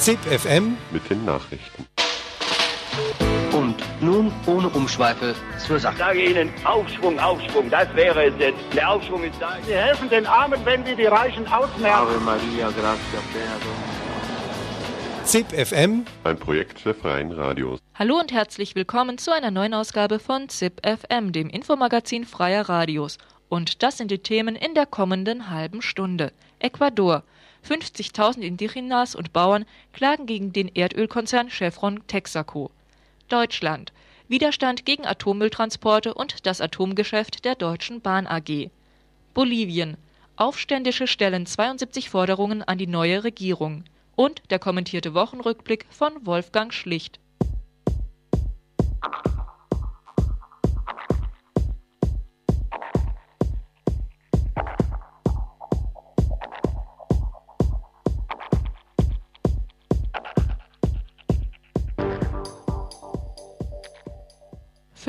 ZIP FM mit den Nachrichten. Und nun ohne Umschweife zur Ich Sache. sage Ihnen, Aufschwung, Aufschwung, das wäre es jetzt. Der Aufschwung ist da. Sie helfen den Armen, wenn sie die Reichen ausmerzen. ZIP FM Ein Projekt der Freien Radios. Hallo und herzlich willkommen zu einer neuen Ausgabe von ZIP FM, dem Infomagazin freier Radios. Und das sind die Themen in der kommenden halben Stunde. Ecuador. 50.000 Indigenas und Bauern klagen gegen den Erdölkonzern Chevron Texaco. Deutschland. Widerstand gegen Atommülltransporte und das Atomgeschäft der Deutschen Bahn AG. Bolivien. Aufständische stellen 72 Forderungen an die neue Regierung. Und der kommentierte Wochenrückblick von Wolfgang Schlicht.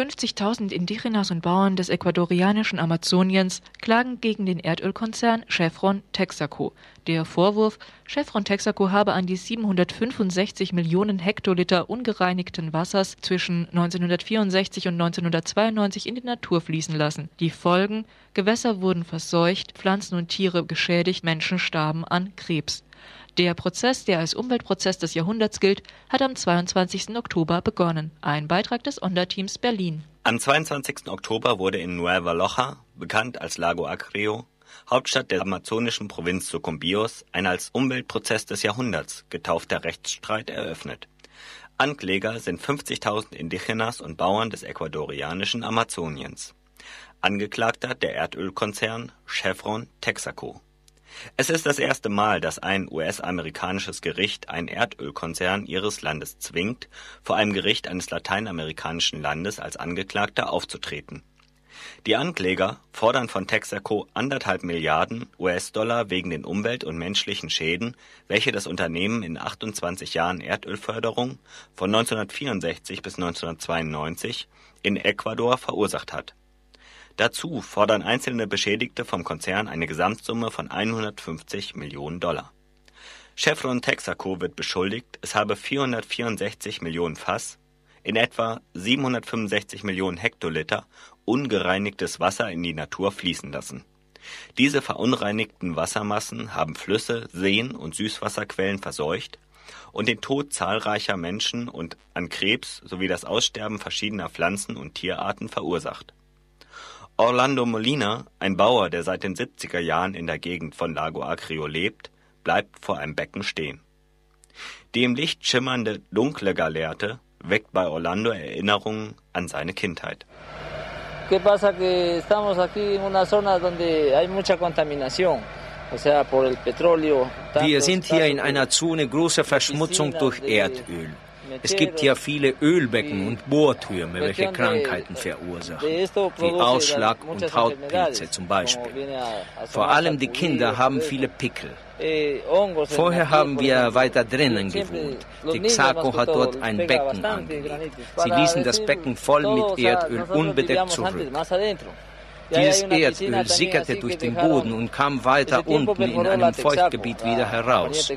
»50.000 Indigenas und Bauern des ecuadorianischen Amazoniens klagen gegen den Erdölkonzern Chevron Texaco. Der Vorwurf, Chevron Texaco habe an die 765 Millionen Hektoliter ungereinigten Wassers zwischen 1964 und 1992 in die Natur fließen lassen. Die Folgen: Gewässer wurden verseucht, Pflanzen und Tiere geschädigt, Menschen starben an Krebs. Der Prozess, der als Umweltprozess des Jahrhunderts gilt, hat am 22. Oktober begonnen. Ein Beitrag des Onda-Teams Berlin. Am 22. Oktober wurde in Nueva Loja, bekannt als Lago Acrio, Hauptstadt der amazonischen Provinz Sucumbios, ein als Umweltprozess des Jahrhunderts getaufter Rechtsstreit eröffnet. Ankläger sind 50.000 Indigenas und Bauern des ecuadorianischen Amazoniens. Angeklagter der Erdölkonzern Chevron Texaco. Es ist das erste Mal, dass ein US-amerikanisches Gericht einen Erdölkonzern ihres Landes zwingt, vor einem Gericht eines lateinamerikanischen Landes als Angeklagter aufzutreten. Die Ankläger fordern von Texaco anderthalb Milliarden US-Dollar wegen den Umwelt- und menschlichen Schäden, welche das Unternehmen in 28 Jahren Erdölförderung von 1964 bis 1992 in Ecuador verursacht hat. Dazu fordern einzelne Beschädigte vom Konzern eine Gesamtsumme von 150 Millionen Dollar. Chevron Texaco wird beschuldigt, es habe 464 Millionen Fass, in etwa 765 Millionen Hektoliter ungereinigtes Wasser in die Natur fließen lassen. Diese verunreinigten Wassermassen haben Flüsse, Seen und Süßwasserquellen verseucht und den Tod zahlreicher Menschen und an Krebs sowie das Aussterben verschiedener Pflanzen- und Tierarten verursacht. Orlando Molina, ein Bauer, der seit den 70er Jahren in der Gegend von Lago Acrio lebt, bleibt vor einem Becken stehen. Die im Licht schimmernde, dunkle Galeerte weckt bei Orlando Erinnerungen an seine Kindheit. ¿Qué pasa? Que estamos aquí en una zona donde hay mucha contaminación, o sea, por el petróleo. Wir sind hier in einer Zone großer Verschmutzung durch Erdöl. Es gibt hier viele Ölbecken und Bohrtürme, welche Krankheiten verursachen, wie Ausschlag und Hautpilze zum Beispiel. Vor allem die Kinder haben viele Pickel. Eh, Vorher haben wir weiter drinnen gewohnt. Texaco hat dort ein Becken angelegt. Sie ließen das Becken voll mit Erdöl unbedeckt zurück. Dieses Erdöl sickerte durch den Boden und kam weiter unten in einem Feuchtgebiet wieder heraus.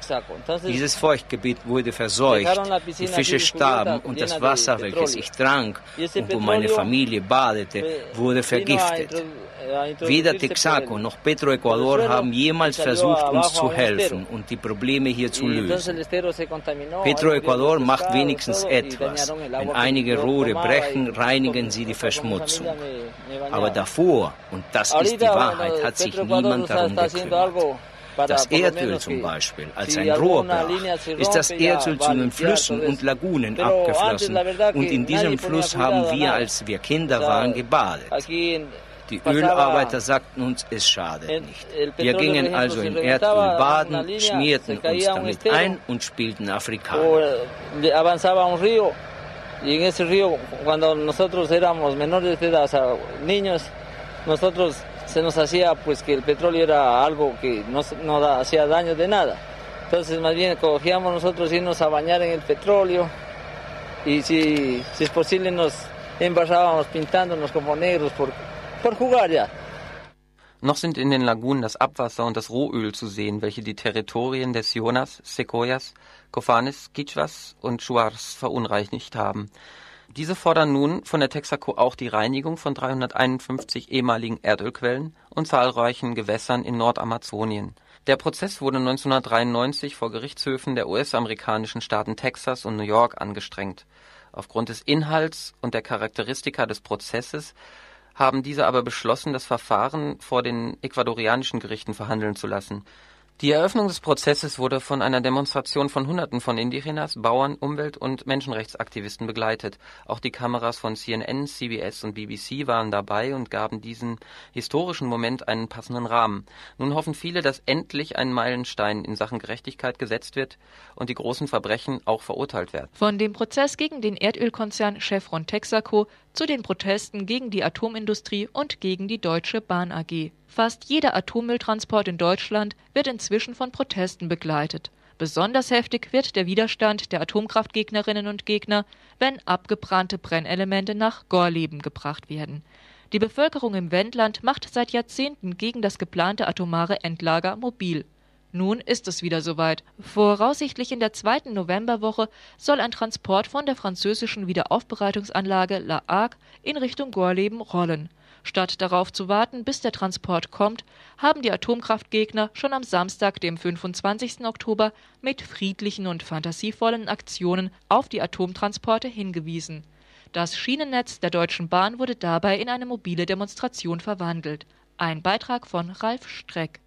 Dieses Feuchtgebiet wurde verseucht, die Fische starben und das Wasser, welches ich trank und wo meine Familie badete, wurde vergiftet. Weder Texaco noch Petroecuador haben jemals versucht, uns zu helfen und die Probleme hier zu lösen. Petroecuador macht wenigstens etwas. Wenn einige Rohre brechen, reinigen sie die Verschmutzung. Aber davor, und das ist die Wahrheit, hat sich niemand darum gekümmert. Das Erdöl zum Beispiel, als ein Rohr brach, ist das Erdöl zu den Flüssen und Lagunen abgeflossen und in diesem Fluss haben wir, als wir Kinder waren, gebadet. Die Ölarbeiter sagten uns, es schadet nicht. Wir gingen also in Erdöl baden, schmierten uns damit ein und spielten Afrikaner. río y en ese río cuando nosotros éramos menores de edad, o sea, niños, nosotros se nos hacía pues que el petróleo era algo que no, no da- hacía daño de nada. Entonces más bien cogíamos nosotros irnos a bañar en el petróleo y si, si es posible nos embarrábamos pintándonos como negros por, por jugar ya. Noch sind in den Lagunen das Abwasser und das Rohöl zu sehen, welche die Territorien des Jonas, Sequoias, Cofanes, Quichuas und Chuars verunreinigt haben. Diese fordern nun von der Texaco auch die Reinigung von 351 ehemaligen Erdölquellen und zahlreichen Gewässern in Nordamazonien. Der Prozess wurde 1993 vor Gerichtshöfen der US-amerikanischen Staaten Texas und New York angestrengt. Aufgrund des Inhalts und der Charakteristika des Prozesses haben diese aber beschlossen, das Verfahren vor den ecuadorianischen Gerichten verhandeln zu lassen die Eröffnung des Prozesses wurde von einer Demonstration von Hunderten von Indigenas, Bauern, Umwelt und Menschenrechtsaktivisten begleitet. Auch die Kameras von CNN, CBS und BBC waren dabei und gaben diesem historischen Moment einen passenden Rahmen. Nun hoffen viele, dass endlich ein Meilenstein in Sachen Gerechtigkeit gesetzt wird und die großen Verbrechen auch verurteilt werden. Von dem Prozess gegen den Erdölkonzern Chevron Texaco zu den Protesten gegen die Atomindustrie und gegen die Deutsche Bahn AG. Fast jeder Atommülltransport in Deutschland wird inzwischen von Protesten begleitet. Besonders heftig wird der Widerstand der Atomkraftgegnerinnen und Gegner, wenn abgebrannte Brennelemente nach Gorleben gebracht werden. Die Bevölkerung im Wendland macht seit Jahrzehnten gegen das geplante atomare Endlager mobil. Nun ist es wieder soweit. Voraussichtlich in der zweiten Novemberwoche soll ein Transport von der französischen Wiederaufbereitungsanlage La Hague in Richtung Gorleben rollen. Statt darauf zu warten, bis der Transport kommt, haben die Atomkraftgegner schon am Samstag, dem 25. Oktober, mit friedlichen und fantasievollen Aktionen auf die Atomtransporte hingewiesen. Das Schienennetz der Deutschen Bahn wurde dabei in eine mobile Demonstration verwandelt. Ein Beitrag von Ralf Streck.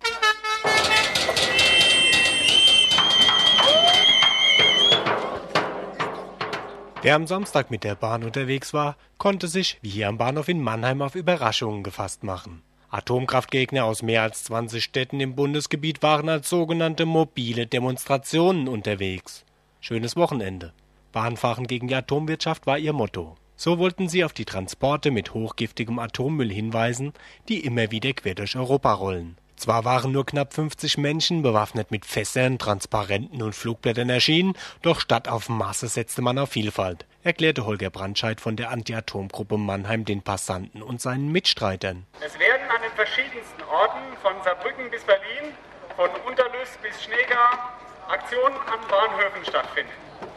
Wer am Samstag mit der Bahn unterwegs war, konnte sich, wie hier am Bahnhof in Mannheim, auf Überraschungen gefasst machen. Atomkraftgegner aus mehr als 20 Städten im Bundesgebiet waren als sogenannte mobile Demonstrationen unterwegs. Schönes Wochenende. Bahnfahren gegen die Atomwirtschaft war ihr Motto. So wollten sie auf die Transporte mit hochgiftigem Atommüll hinweisen, die immer wieder quer durch Europa rollen. Zwar waren nur knapp 50 Menschen bewaffnet mit Fässern, Transparenten und Flugblättern erschienen, doch statt auf Masse setzte man auf Vielfalt, erklärte Holger Brandscheid von der Anti-Atom-Gruppe Mannheim den Passanten und seinen Mitstreitern. Es werden an den verschiedensten Orten von Saarbrücken bis Berlin, von Unterlüss bis Schneegar Aktionen an Bahnhöfen stattfinden.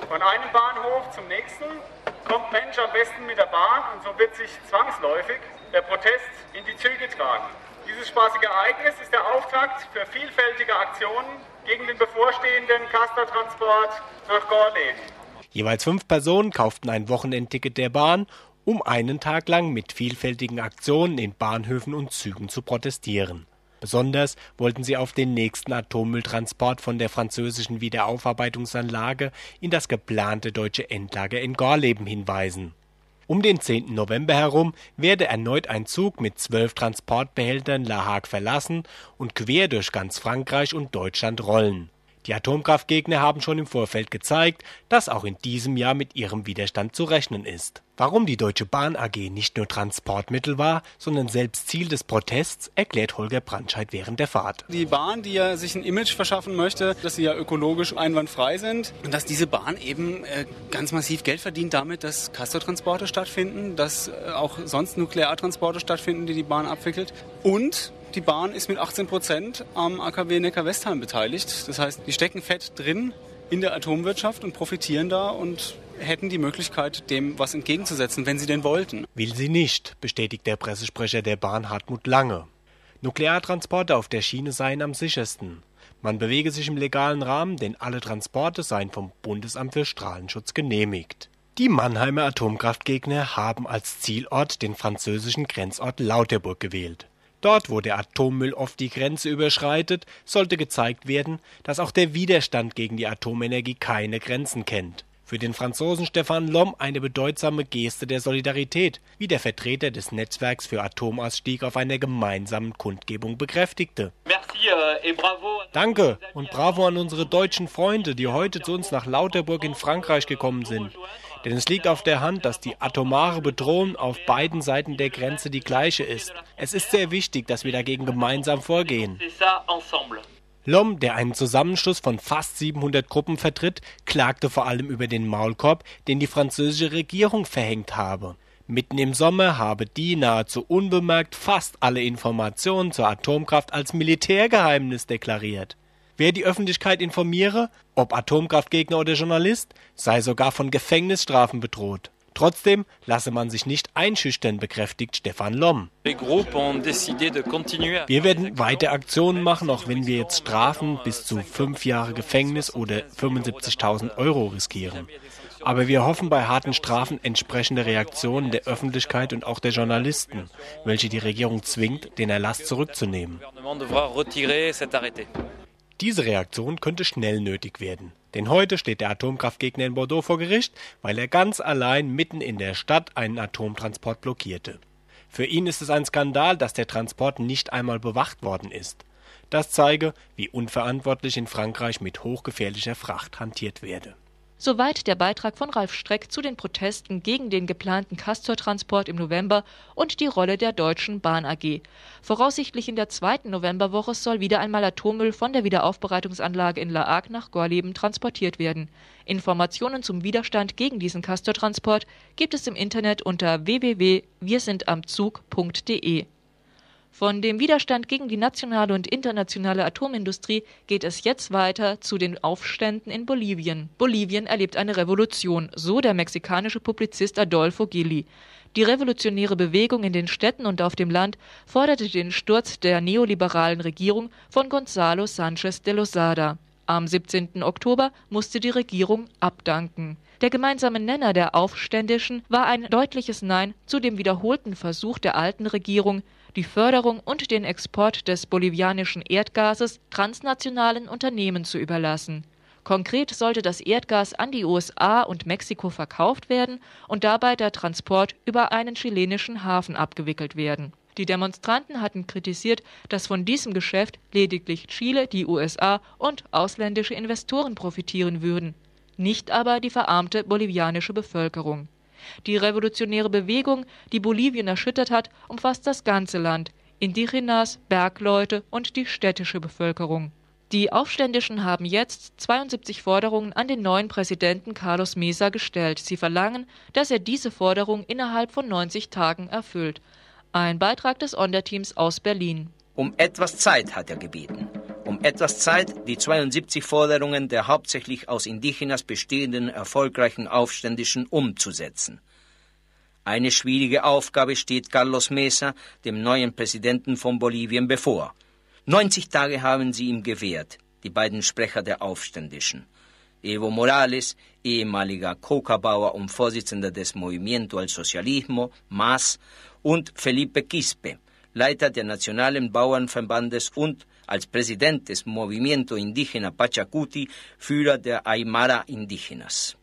Von einem Bahnhof zum nächsten kommt Mensch am besten mit der Bahn und so wird sich zwangsläufig der Protest in die Züge tragen. Dieses spaßige Ereignis ist der Auftakt für vielfältige Aktionen gegen den bevorstehenden Castertransport nach Gorleben. Jeweils fünf Personen kauften ein Wochenendticket der Bahn, um einen Tag lang mit vielfältigen Aktionen in Bahnhöfen und Zügen zu protestieren. Besonders wollten sie auf den nächsten Atommülltransport von der französischen Wiederaufarbeitungsanlage in das geplante deutsche Endlager in Gorleben hinweisen. Um den 10. November herum werde erneut ein Zug mit zwölf Transportbehältern La Hague verlassen und quer durch ganz Frankreich und Deutschland rollen die Atomkraftgegner haben schon im Vorfeld gezeigt, dass auch in diesem Jahr mit ihrem Widerstand zu rechnen ist. Warum die Deutsche Bahn AG nicht nur Transportmittel war, sondern selbst Ziel des Protests, erklärt Holger Brandscheid während der Fahrt. Die Bahn, die ja sich ein Image verschaffen möchte, dass sie ja ökologisch einwandfrei sind und dass diese Bahn eben äh, ganz massiv Geld verdient damit, dass Castortransporte stattfinden, dass äh, auch sonst Nukleartransporte stattfinden, die die Bahn abwickelt und die Bahn ist mit 18 Prozent am AKW Neckar-Westheim beteiligt. Das heißt, die stecken fett drin in der Atomwirtschaft und profitieren da und hätten die Möglichkeit, dem was entgegenzusetzen, wenn sie denn wollten. Will sie nicht, bestätigt der Pressesprecher der Bahn Hartmut Lange. Nukleartransporte auf der Schiene seien am sichersten. Man bewege sich im legalen Rahmen, denn alle Transporte seien vom Bundesamt für Strahlenschutz genehmigt. Die Mannheimer Atomkraftgegner haben als Zielort den französischen Grenzort Lauterburg gewählt. Dort, wo der Atommüll oft die Grenze überschreitet, sollte gezeigt werden, dass auch der Widerstand gegen die Atomenergie keine Grenzen kennt. Für den Franzosen Stefan Lom eine bedeutsame Geste der Solidarität, wie der Vertreter des Netzwerks für Atomausstieg auf einer gemeinsamen Kundgebung bekräftigte. Euh, Danke und bravo an unsere deutschen Freunde, die heute zu uns nach Lauterburg in Frankreich gekommen sind. Denn es liegt auf der Hand, dass die atomare Bedrohung auf beiden Seiten der Grenze die gleiche ist. Es ist sehr wichtig, dass wir dagegen gemeinsam vorgehen. Lom, der einen Zusammenschluss von fast 700 Gruppen vertritt, klagte vor allem über den Maulkorb, den die französische Regierung verhängt habe. Mitten im Sommer habe die nahezu unbemerkt fast alle Informationen zur Atomkraft als Militärgeheimnis deklariert. Wer die Öffentlichkeit informiere, ob Atomkraftgegner oder Journalist, sei sogar von Gefängnisstrafen bedroht. Trotzdem lasse man sich nicht einschüchtern, bekräftigt Stefan Lom. Wir werden weiter Aktionen machen, auch wenn wir jetzt Strafen bis zu fünf Jahre Gefängnis oder 75.000 Euro riskieren. Aber wir hoffen bei harten Strafen entsprechende Reaktionen der Öffentlichkeit und auch der Journalisten, welche die Regierung zwingt, den Erlass zurückzunehmen. Diese Reaktion könnte schnell nötig werden. Denn heute steht der Atomkraftgegner in Bordeaux vor Gericht, weil er ganz allein mitten in der Stadt einen Atomtransport blockierte. Für ihn ist es ein Skandal, dass der Transport nicht einmal bewacht worden ist. Das zeige, wie unverantwortlich in Frankreich mit hochgefährlicher Fracht hantiert werde Soweit der Beitrag von Ralf Streck zu den Protesten gegen den geplanten Castor-Transport im November und die Rolle der Deutschen Bahn AG. Voraussichtlich in der zweiten Novemberwoche soll wieder einmal Atommüll von der Wiederaufbereitungsanlage in La Hague nach Gorleben transportiert werden. Informationen zum Widerstand gegen diesen Castor-Transport gibt es im Internet unter www.wirsindamzug.de. Von dem Widerstand gegen die nationale und internationale Atomindustrie geht es jetzt weiter zu den Aufständen in Bolivien. Bolivien erlebt eine Revolution, so der mexikanische Publizist Adolfo Gili. Die revolutionäre Bewegung in den Städten und auf dem Land forderte den Sturz der neoliberalen Regierung von Gonzalo Sanchez de Lozada. Am 17. Oktober musste die Regierung abdanken. Der gemeinsame Nenner der Aufständischen war ein deutliches Nein zu dem wiederholten Versuch der alten Regierung, die Förderung und den Export des bolivianischen Erdgases transnationalen Unternehmen zu überlassen. Konkret sollte das Erdgas an die USA und Mexiko verkauft werden und dabei der Transport über einen chilenischen Hafen abgewickelt werden. Die Demonstranten hatten kritisiert, dass von diesem Geschäft lediglich Chile, die USA und ausländische Investoren profitieren würden, nicht aber die verarmte bolivianische Bevölkerung. Die revolutionäre Bewegung, die Bolivien erschüttert hat, umfasst das ganze Land, Indigenas, Bergleute und die städtische Bevölkerung. Die Aufständischen haben jetzt 72 Forderungen an den neuen Präsidenten Carlos Mesa gestellt. Sie verlangen, dass er diese Forderung innerhalb von 90 Tagen erfüllt. Ein Beitrag des Onderteams aus Berlin. Um etwas Zeit hat er gebeten etwas Zeit die 72 Forderungen der hauptsächlich aus Indigenas bestehenden erfolgreichen Aufständischen umzusetzen. Eine schwierige Aufgabe steht Carlos Mesa, dem neuen Präsidenten von Bolivien, bevor. 90 Tage haben sie ihm gewährt, die beiden Sprecher der Aufständischen. Evo Morales, ehemaliger Coca-Bauer und Vorsitzender des Movimiento al Socialismo, MAS, und Felipe Quispe, Leiter der Nationalen Bauernverbandes und als Präsident des Movimiento Indígena Pachacuti Führer der Aymara Indígenas.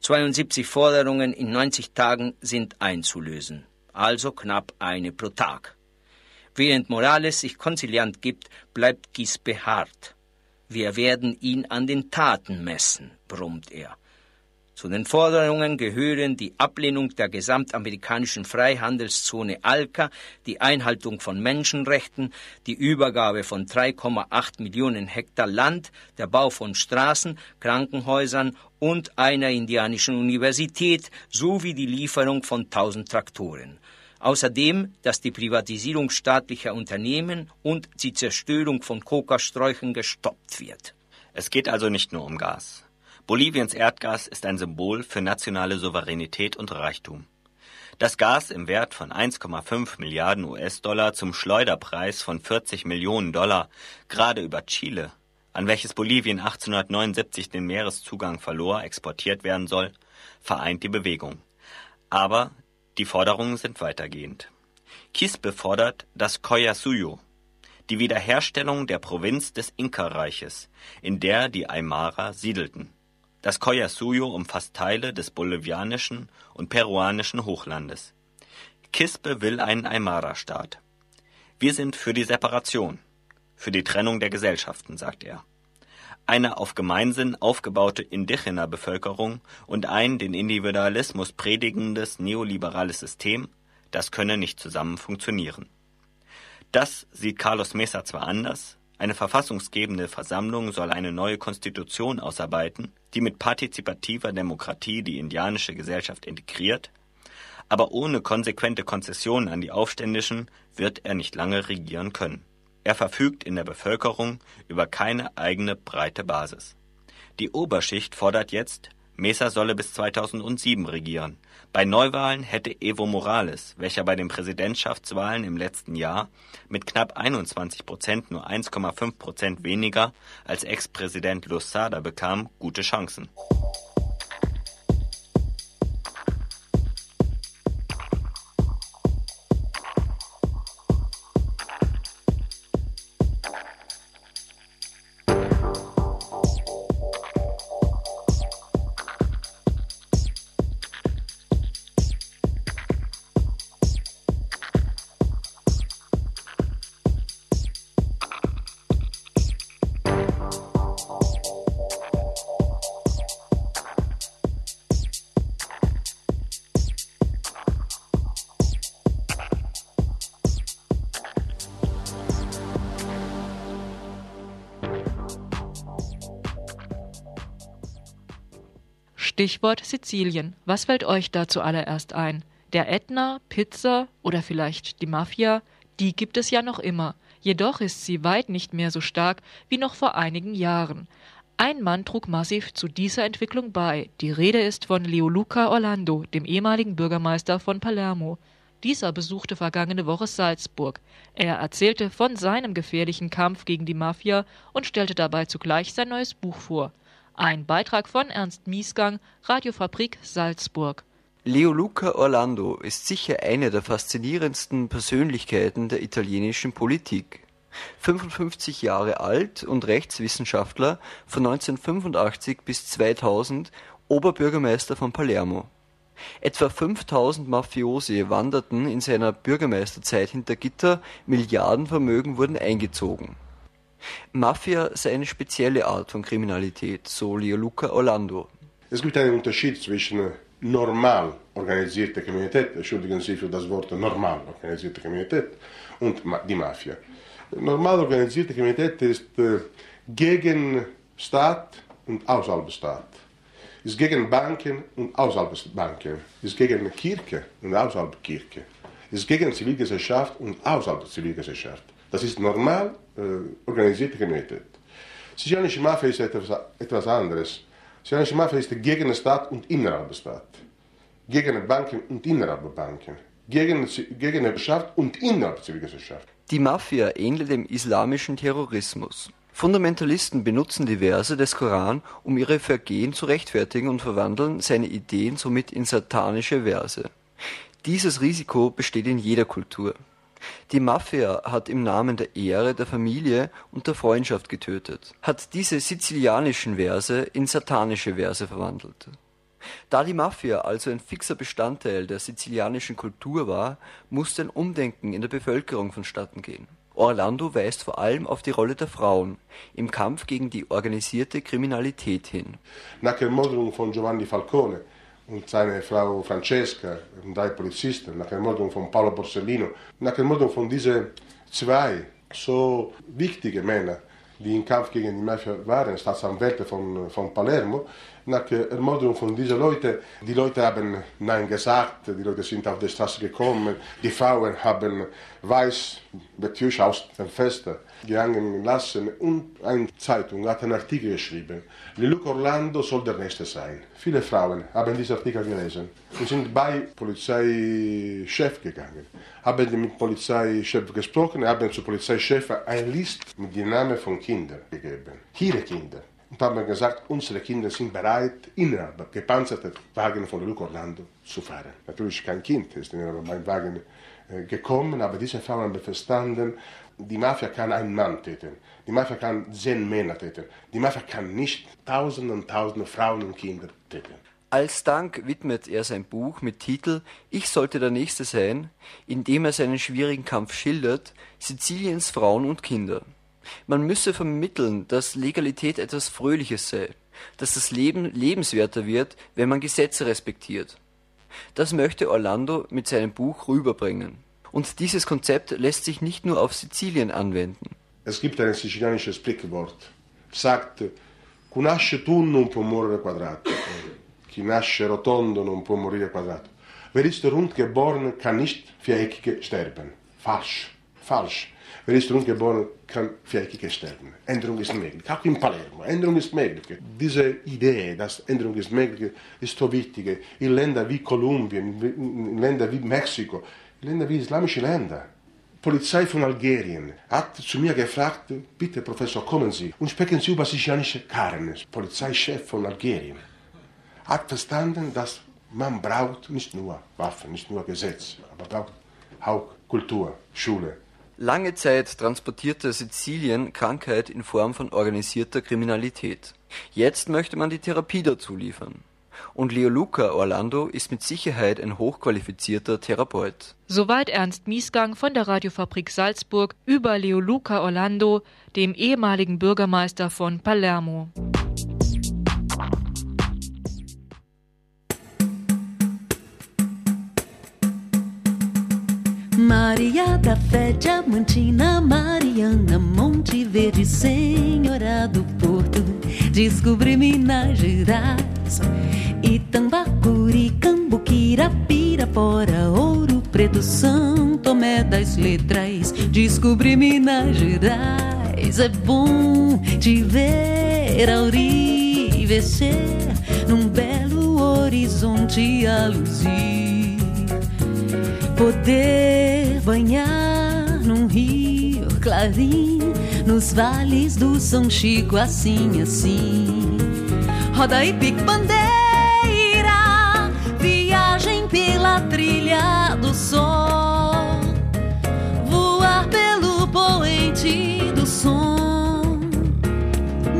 72 Forderungen in 90 Tagen sind einzulösen, also knapp eine pro Tag. Während Morales sich konziliant gibt, bleibt Gispe hart. Wir werden ihn an den Taten messen, brummt er. Zu den Forderungen gehören die Ablehnung der gesamtamerikanischen Freihandelszone ALCA, die Einhaltung von Menschenrechten, die Übergabe von 3,8 Millionen Hektar Land, der Bau von Straßen, Krankenhäusern und einer indianischen Universität sowie die Lieferung von 1000 Traktoren. Außerdem, dass die Privatisierung staatlicher Unternehmen und die Zerstörung von Kokasträuchen gestoppt wird. Es geht also nicht nur um Gas. Boliviens Erdgas ist ein Symbol für nationale Souveränität und Reichtum. Das Gas im Wert von 1,5 Milliarden US-Dollar zum Schleuderpreis von 40 Millionen Dollar gerade über Chile, an welches Bolivien 1879 den Meereszugang verlor, exportiert werden soll, vereint die Bewegung. Aber die Forderungen sind weitergehend. Quispe fordert das Collasuyo, die Wiederherstellung der Provinz des Inka-Reiches, in der die Aymara siedelten. Das Collasuyo umfasst Teile des bolivianischen und peruanischen Hochlandes. Quispe will einen Aymara-Staat. Wir sind für die Separation, für die Trennung der Gesellschaften, sagt er. Eine auf Gemeinsinn aufgebaute Indigener-Bevölkerung und ein den Individualismus predigendes neoliberales System, das könne nicht zusammen funktionieren. Das sieht Carlos Mesa zwar anders, eine verfassungsgebende Versammlung soll eine neue Konstitution ausarbeiten, die mit partizipativer Demokratie die indianische Gesellschaft integriert, Aber ohne konsequente Konzessionen an die Aufständischen wird er nicht lange regieren können. Er verfügt in der Bevölkerung über keine eigene breite Basis. Die Oberschicht fordert jetzt, Mesa solle bis 2007 regieren. Bei Neuwahlen hätte Evo Morales, welcher bei den Präsidentschaftswahlen im letzten Jahr mit knapp 21 Prozent nur 1,5 Prozent weniger als Ex-Präsident Losada bekam, gute Chancen. Stichwort Sizilien. Was fällt euch da zuallererst ein? Der Ätna, Pizza oder vielleicht die Mafia? Die gibt es ja noch immer. Jedoch ist sie weit nicht mehr so stark wie noch vor einigen Jahren. Ein Mann trug massiv zu dieser Entwicklung bei. Die Rede ist von Leoluca Orlando, dem ehemaligen Bürgermeister von Palermo. Dieser besuchte vergangene Woche Salzburg. Er erzählte von seinem gefährlichen Kampf gegen die Mafia und stellte dabei zugleich sein neues Buch vor. Ein Beitrag von Ernst Miesgang, Radiofabrik Salzburg. Leo Luca Orlando ist sicher eine der faszinierendsten Persönlichkeiten der italienischen Politik. 55 Jahre alt und Rechtswissenschaftler von 1985 bis 2000 Oberbürgermeister von Palermo. Etwa 5000 Mafiosi wanderten in seiner Bürgermeisterzeit hinter Gitter, Milliardenvermögen wurden eingezogen. Mafia sei eine spezielle Art von Kriminalität, so Leoluca Orlando. Es gibt einen Unterschied zwischen normal organisierte Kriminalität, entschuldigen Sie für das Wort normal organisierte Kriminalität, und die Mafia. Normal organisierte Kriminalität ist äh, gegen Staat und außerhalb Staat. Ist gegen Banken und außerhalb Banken. Ist gegen Kirche und außerhalb Kirche. Ist gegen Zivilgesellschaft und außerhalb Zivilgesellschaft. Das ist normal äh, organisierte Kriminalität. Sizilianische Mafia ist etwas, etwas anderes. Sizilianische Mafia ist gegen den Staat und innerhalb des Staat. Gegen Banken und innerhalb der Banken. Gegen, gegen die Wirtschaft und innerhalb der Zivilgesellschaft. Die Mafia ähnelt dem islamischen Terrorismus. Fundamentalisten benutzen die Verse des Koran, um ihre Vergehen zu rechtfertigen und verwandeln seine Ideen somit in satanische Verse. Dieses Risiko besteht in jeder Kultur. Die Mafia hat im Namen der Ehre, der Familie und der Freundschaft getötet, hat diese sizilianischen Verse in satanische Verse verwandelt. Da die Mafia also ein fixer Bestandteil der sizilianischen Kultur war, musste ein Umdenken in der Bevölkerung vonstatten gehen. Orlando weist vor allem auf die Rolle der Frauen im Kampf gegen die organisierte Kriminalität hin. Nach der Ermordung von Giovanni Falcone und seine Frau Francesca und drei Polizisten, nach der Ermordung von Paolo Borsellino, nach der Ermordung von diesen zwei so wichtigen Männern, die im Kampf gegen die Mafia waren, Staatsanwälte von, von Palermo, nach Ermordung von diesen Leuten, die Leute haben Nein gesagt, die Leute sind auf die Straße gekommen, die Frauen haben weiß Betüsch aus dem Fenster gegangen lassen und eine Zeitung hat einen Artikel geschrieben. Leluc Orlando soll der Nächste sein. Viele Frauen haben diesen Artikel gelesen und sind bei Polizeichef gegangen, haben mit Polizeichef gesprochen, haben zum Polizeichef eine Liste mit den Namen von Kindern gegeben. Ihre Kinder. Und haben gesagt, unsere Kinder sind bereit, innerhalb gepanzerte Wagen von Leluc Orlando zu fahren. Natürlich kein Kind ist in meinem Wagen äh, gekommen, aber diese Frauen haben verstanden, die Mafia kann einen Mann töten, die Mafia kann zehn Männer töten, die Mafia kann nicht tausende und tausende Frauen und Kinder töten. Als Dank widmet er sein Buch mit Titel Ich sollte der Nächste sein, in dem er seinen schwierigen Kampf schildert, Siziliens Frauen und Kinder. Man müsse vermitteln, dass Legalität etwas Fröhliches sei, dass das Leben lebenswerter wird, wenn man Gesetze respektiert. Das möchte Orlando mit seinem Buch rüberbringen. Und dieses Konzept lässt sich nicht nur auf Sizilien anwenden. Es gibt ein sizilianisches Sprichwort, sagt, chi nasce tu non può quadrato, chi nasce rotondo non può morire quadrato. Wer ist rund geboren, kann nicht viereckige sterben. Falsch. Falsch. Wer ist geboren, kann viereckige sterben. Änderung ist möglich. Auch in Palermo. Änderung ist möglich. Diese Idee, dass Änderung ist möglich, ist so wichtig. In Ländern wie Kolumbien, in Ländern wie Mexiko, in Ländern wie islamische Länder. Polizei von Algerien hat zu mir gefragt, bitte Professor, kommen Sie und sprechen Sie über sicherliche Karen, Polizeichef von Algerien. Hat verstanden, dass man braucht nicht nur Waffen, nicht nur Gesetz, aber braucht auch Kultur, Schule. Lange Zeit transportierte Sizilien Krankheit in Form von organisierter Kriminalität. Jetzt möchte man die Therapie dazu liefern. Und Leoluca Orlando ist mit Sicherheit ein hochqualifizierter Therapeut. Soweit Ernst Miesgang von der Radiofabrik Salzburg über Leoluca Orlando, dem ehemaligen Bürgermeister von Palermo. Maria da Fé, Diamantina, Mariana, Monte Verde, Senhora do Porto, descobri Minas Gerais, Itambacuri, Cambuquira, Pirapora, Ouro Preto, São Tomé das Letras, descobri Minas Gerais. É bom te ver a orivecer num belo horizonte a luzir poder banhar num rio clarinho, nos vales do São Chico, assim, assim. Roda e pique bandeira, viagem pela trilha do sol, voar pelo poente do som.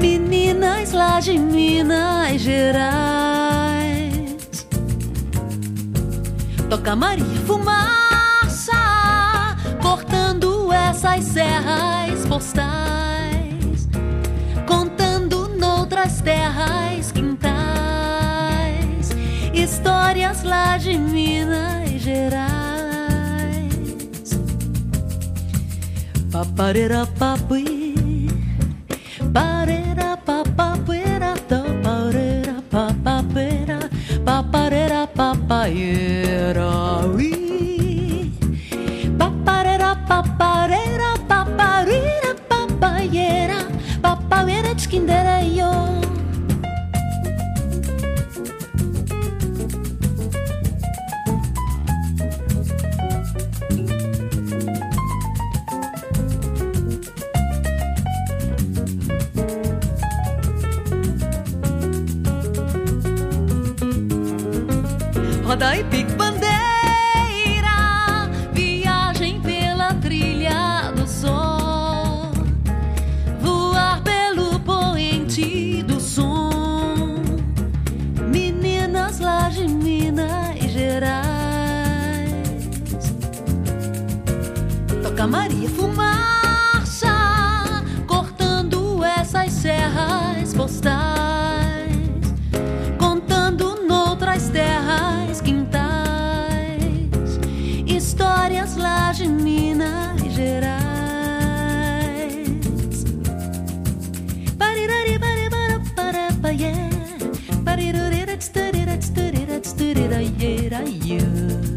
Meninas lá de Minas Gerais Toca Maria fumaça, cortando essas serras postais, contando noutras terras quintais, histórias lá de Minas Gerais. Paparera papi, parera papapuera, parera papapera, paparera papaera. paparera, paparira, papayera, papavera, skindera. Histórias lá de Minas Gerais. Parirari, yeah, yeah.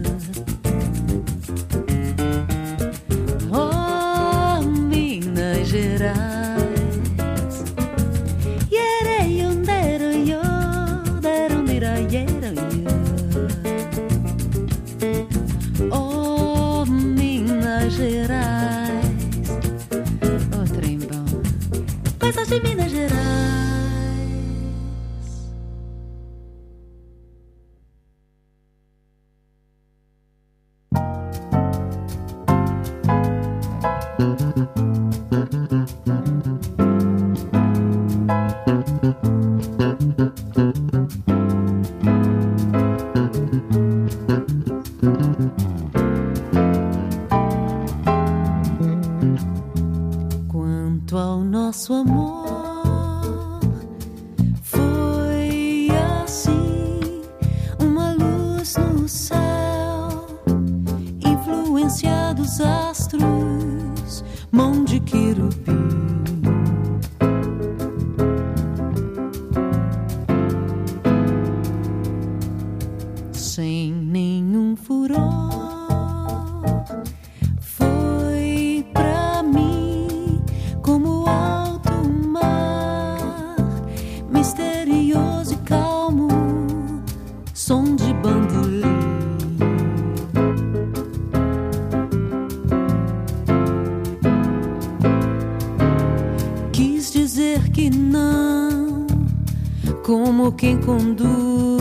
Como quem conduz,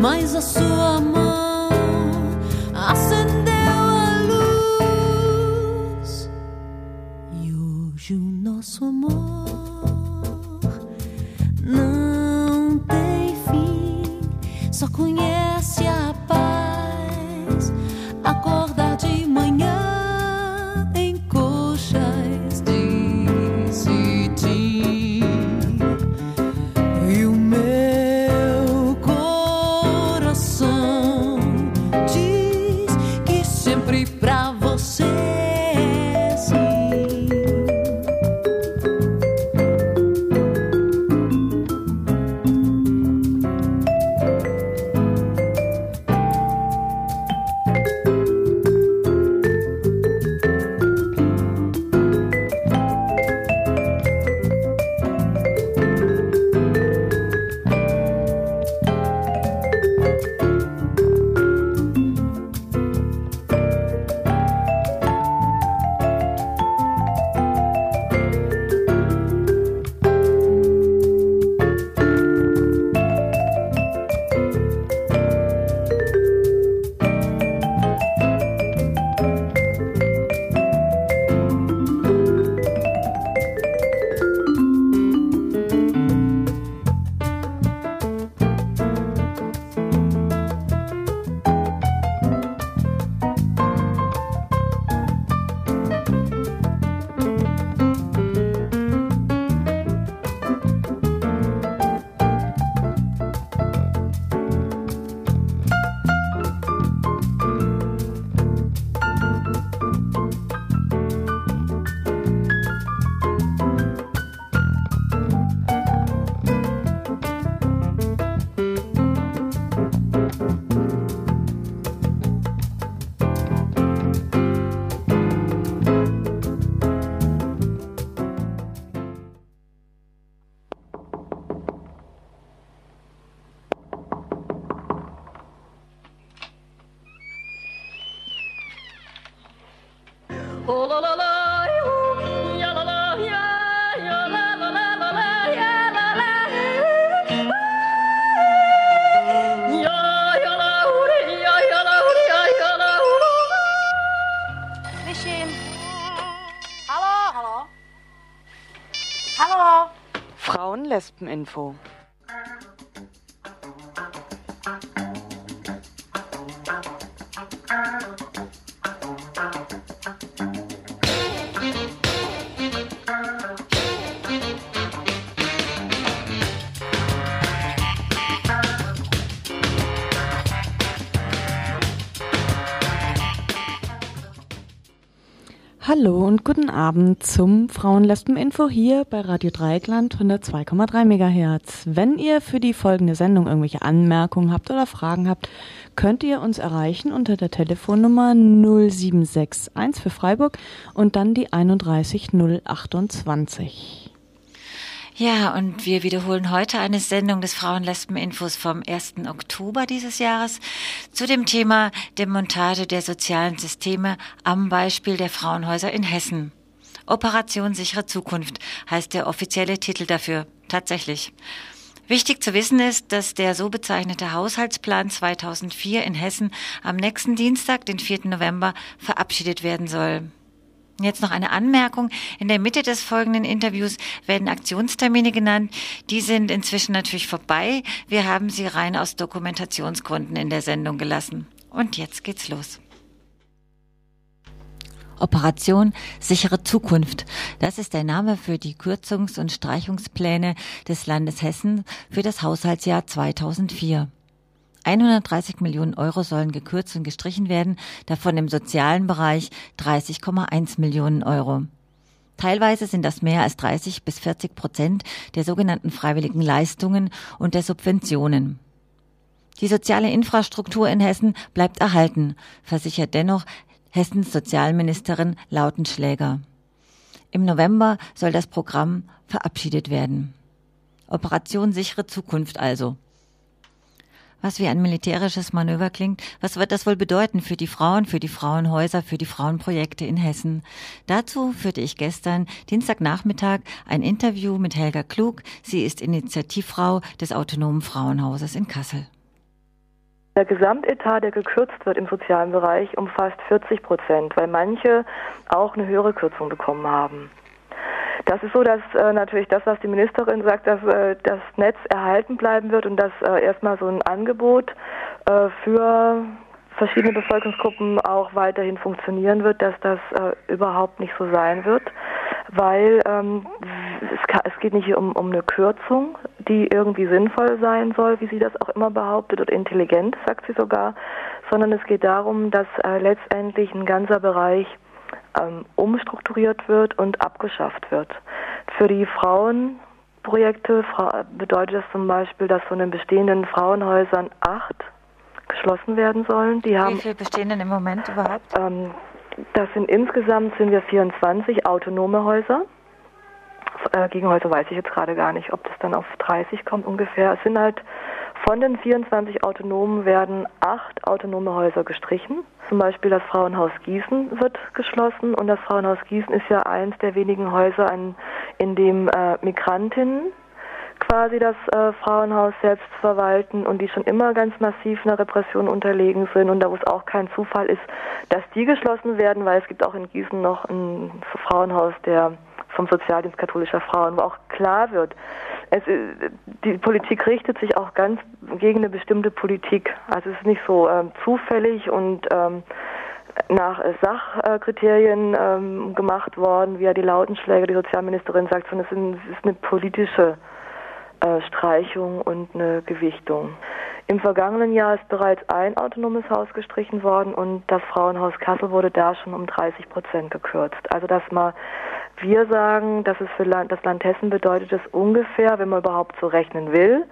mas a sua mão acendeu Frauen-Lesben-Info. Hallo und guten Abend zum Frauen-Lesben-Info hier bei Radio Dreieckland 102,3 MHz. Wenn ihr für die folgende Sendung irgendwelche Anmerkungen habt oder Fragen habt, könnt ihr uns erreichen unter der Telefonnummer 0761 für Freiburg und dann die 31028. Ja, und wir wiederholen heute eine Sendung des Frauen-Lesben-Infos vom 1. Oktober dieses Jahres zu dem Thema Demontage der sozialen Systeme am Beispiel der Frauenhäuser in Hessen. Operation sichere Zukunft heißt der offizielle Titel dafür. Tatsächlich. Wichtig zu wissen ist, dass der so bezeichnete Haushaltsplan 2004 in Hessen am nächsten Dienstag, den 4. November, verabschiedet werden soll. Jetzt noch eine Anmerkung. In der Mitte des folgenden Interviews werden Aktionstermine genannt. Die sind inzwischen natürlich vorbei. Wir haben sie rein aus Dokumentationsgründen in der Sendung gelassen. Und jetzt geht's los. Operation sichere Zukunft. Das ist der Name für die Kürzungs- und Streichungspläne des Landes Hessen für das Haushaltsjahr 2004. 130 Millionen Euro sollen gekürzt und gestrichen werden, davon im sozialen Bereich 30,1 Millionen Euro. Teilweise sind das mehr als 30 bis 40 Prozent der sogenannten freiwilligen Leistungen und der Subventionen. Die soziale Infrastruktur in Hessen bleibt erhalten, versichert dennoch Hessens Sozialministerin Lautenschläger. Im November soll das Programm verabschiedet werden. Operation sichere Zukunft also. Was wie ein militärisches Manöver klingt, was wird das wohl bedeuten für die Frauen, für die Frauenhäuser, für die Frauenprojekte in Hessen? Dazu führte ich gestern, Dienstagnachmittag, ein Interview mit Helga Klug. Sie ist Initiativfrau des Autonomen Frauenhauses in Kassel. Der Gesamtetat, der gekürzt wird im sozialen Bereich, umfasst 40 Prozent, weil manche auch eine höhere Kürzung bekommen haben. Das ist so, dass äh, natürlich das, was die Ministerin sagt, dass äh, das Netz erhalten bleiben wird und dass äh, erstmal so ein Angebot äh, für verschiedene Bevölkerungsgruppen auch weiterhin funktionieren wird, dass das äh, überhaupt nicht so sein wird, weil ähm, es, kann, es, geht nicht um, um eine Kürzung, die irgendwie sinnvoll sein soll, wie sie das auch immer behauptet, oder intelligent, sagt sie sogar, sondern es geht darum, dass äh, letztendlich ein ganzer Bereich ähm, umstrukturiert wird und abgeschafft wird. Für die Frauenprojekte bedeutet das zum Beispiel, dass von den bestehenden Frauenhäusern acht geschlossen werden sollen. Die haben, Wie viele bestehen denn im Moment überhaupt? Ähm, das sind insgesamt sind wir 24 autonome Häuser. Äh, Gegenhäuser weiß ich jetzt gerade gar nicht, ob das dann auf 30 kommt ungefähr. Es sind halt von den 24 Autonomen werden acht autonome Häuser gestrichen. Zum Beispiel das Frauenhaus Gießen wird geschlossen und das Frauenhaus Gießen ist ja eins der wenigen Häuser, in dem äh, Migrantinnen quasi das äh, Frauenhaus selbst verwalten und die schon immer ganz massiv einer Repression unterlegen sind und da wo es auch kein Zufall ist, dass die geschlossen werden, weil es gibt auch in Gießen noch ein Frauenhaus der vom Sozialdienst katholischer Frauen, wo auch klar wird, es, die Politik richtet sich auch ganz gegen eine bestimmte Politik. Also es ist nicht so ähm, zufällig und ähm, nach Sachkriterien ähm, gemacht worden, wie ja die Lautenschläge, die Sozialministerin sagt, sondern es ist eine politische äh, Streichung und eine Gewichtung. Im vergangenen Jahr ist bereits ein autonomes Haus gestrichen worden und das Frauenhaus Kassel wurde da schon um 30 Prozent gekürzt. Also dass man wir sagen, dass es für Land, das Land Hessen bedeutet es ungefähr, wenn man überhaupt so rechnen will,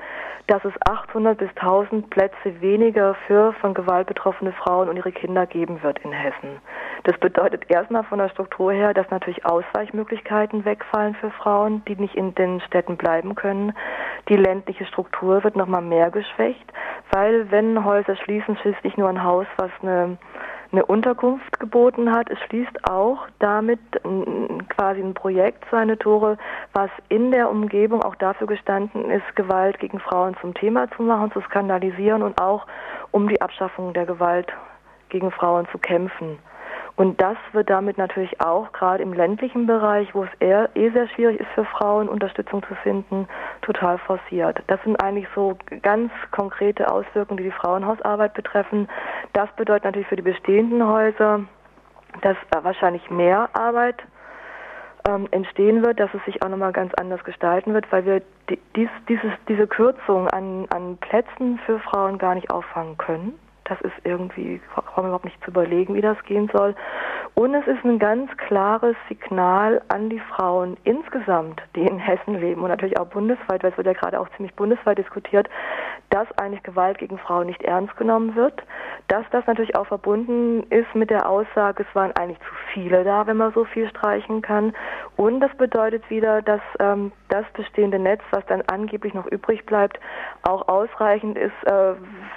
dass es 800 bis 1000 Plätze weniger für von Gewalt betroffene Frauen und ihre Kinder geben wird in Hessen. Das bedeutet erstmal von der Struktur her, dass natürlich Ausweichmöglichkeiten wegfallen für Frauen, die nicht in den Städten bleiben können. Die ländliche Struktur wird nochmal mehr geschwächt, weil wenn Häuser schließen, schließt nicht nur ein Haus, was eine eine Unterkunft geboten hat. Es schließt auch damit quasi ein Projekt seine Tore, was in der Umgebung auch dafür gestanden ist, Gewalt gegen Frauen zum Thema zu machen, zu skandalisieren und auch um die Abschaffung der Gewalt gegen Frauen zu kämpfen. Und das wird damit natürlich auch gerade im ländlichen Bereich, wo es eher eh sehr schwierig ist für Frauen Unterstützung zu finden, total forciert. Das sind eigentlich so ganz konkrete Auswirkungen, die die Frauenhausarbeit betreffen. Das bedeutet natürlich für die bestehenden Häuser, dass wahrscheinlich mehr Arbeit ähm, entstehen wird, dass es sich auch nochmal ganz anders gestalten wird, weil wir dies, dieses, diese Kürzung an, an Plätzen für Frauen gar nicht auffangen können. Das ist irgendwie kaum überhaupt nicht zu überlegen, wie das gehen soll. Und es ist ein ganz klares Signal an die Frauen insgesamt, die in Hessen leben und natürlich auch bundesweit, weil es wird ja gerade auch ziemlich bundesweit diskutiert, dass eigentlich Gewalt gegen Frauen nicht ernst genommen wird, dass das natürlich auch verbunden ist mit der Aussage, es waren eigentlich zu viele da, wenn man so viel streichen kann. Und das bedeutet wieder, dass ähm, das bestehende Netz, was dann angeblich noch übrig bleibt, auch ausreichend ist äh,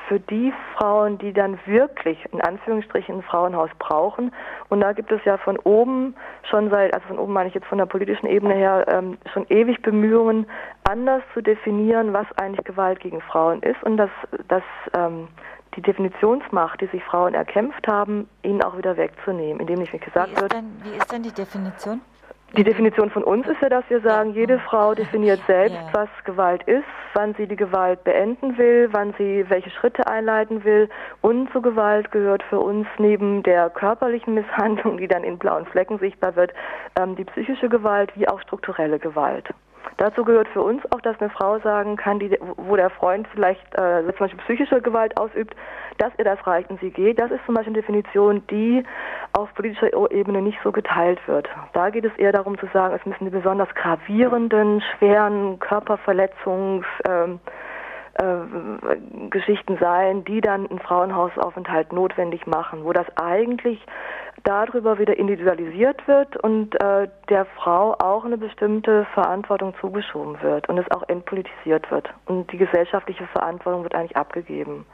für die Frauen, die dann wirklich in Anführungsstrichen ein Frauenhaus brauchen. Und da gibt es ja von oben schon seit, also von oben meine ich jetzt von der politischen Ebene her, ähm, schon ewig Bemühungen, anders zu definieren, was eigentlich Gewalt gegen Frauen ist und dass, dass ähm, die Definitionsmacht, die sich Frauen erkämpft haben, ihnen auch wieder wegzunehmen, indem nicht gesagt wie wird. Denn, wie ist denn die Definition? Die Definition von uns ist ja, dass wir sagen, jede Frau definiert selbst, was Gewalt ist, wann sie die Gewalt beenden will, wann sie welche Schritte einleiten will. Und zur Gewalt gehört für uns neben der körperlichen Misshandlung, die dann in blauen Flecken sichtbar wird, ähm, die psychische Gewalt wie auch strukturelle Gewalt. Dazu gehört für uns auch, dass eine Frau sagen kann, die, wo der Freund vielleicht äh, zum Beispiel psychische Gewalt ausübt, dass ihr das reicht und sie geht. Das ist zum Beispiel eine Definition, die auf politischer Ebene nicht so geteilt wird. Da geht es eher darum zu sagen, es müssen die besonders gravierenden, schweren Körperverletzungs- ähm, äh, Geschichten sein, die dann einen Frauenhausaufenthalt notwendig machen, wo das eigentlich darüber wieder individualisiert wird und äh, der Frau auch eine bestimmte Verantwortung zugeschoben wird und es auch entpolitisiert wird und die gesellschaftliche Verantwortung wird eigentlich abgegeben.